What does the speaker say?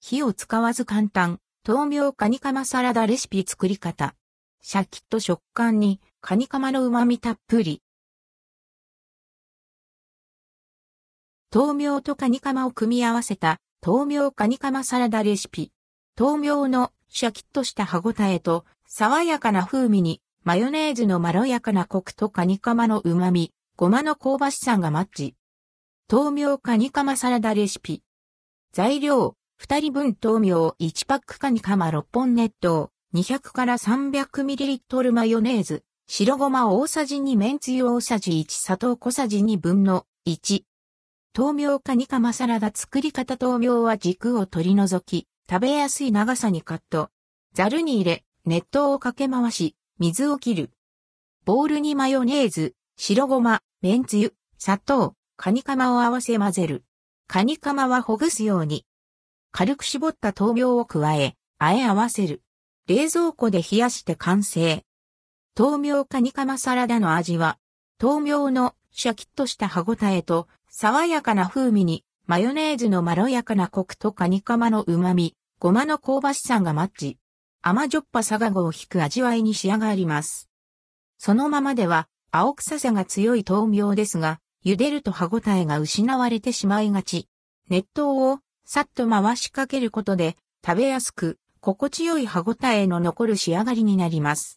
火を使わず簡単、豆苗カニカマサラダレシピ作り方。シャキッと食感に、カニカマの旨味たっぷり。豆苗とカニカマを組み合わせた、豆苗カニカマサラダレシピ。豆苗のシャキッとした歯ごたえと、爽やかな風味に、マヨネーズのまろやかなコクとカニカマの旨味、ごまの香ばしさがマッチ。豆苗カニカマサラダレシピ。材料、2人分豆苗1パックカニカマ6本熱湯、200から 300ml マヨネーズ、白ごま大さじ2麺つゆ大さじ1砂糖小さじ2分の1。豆苗カニカマサラダ作り方豆苗は軸を取り除き、食べやすい長さにカット。ザルに入れ、熱湯をかけ回し、水を切る。ボウルにマヨネーズ、白ごま、麺つゆ、砂糖、カニカマを合わせ混ぜる。カニカマはほぐすように。軽く絞った豆苗を加え、和え合わせる。冷蔵庫で冷やして完成。豆苗カニカマサラダの味は、豆苗のシャキッとした歯ごたえと、爽やかな風味に、マヨネーズのまろやかなコクとカニカマの旨味、ごまの香ばしさがマッチ。甘じょっぱさがごを引く味わいに仕上がります。そのままでは、青臭さが強い豆苗ですが、茹でると歯ごたえが失われてしまいがち。熱湯をさっと回しかけることで食べやすく心地よい歯ごたえの残る仕上がりになります。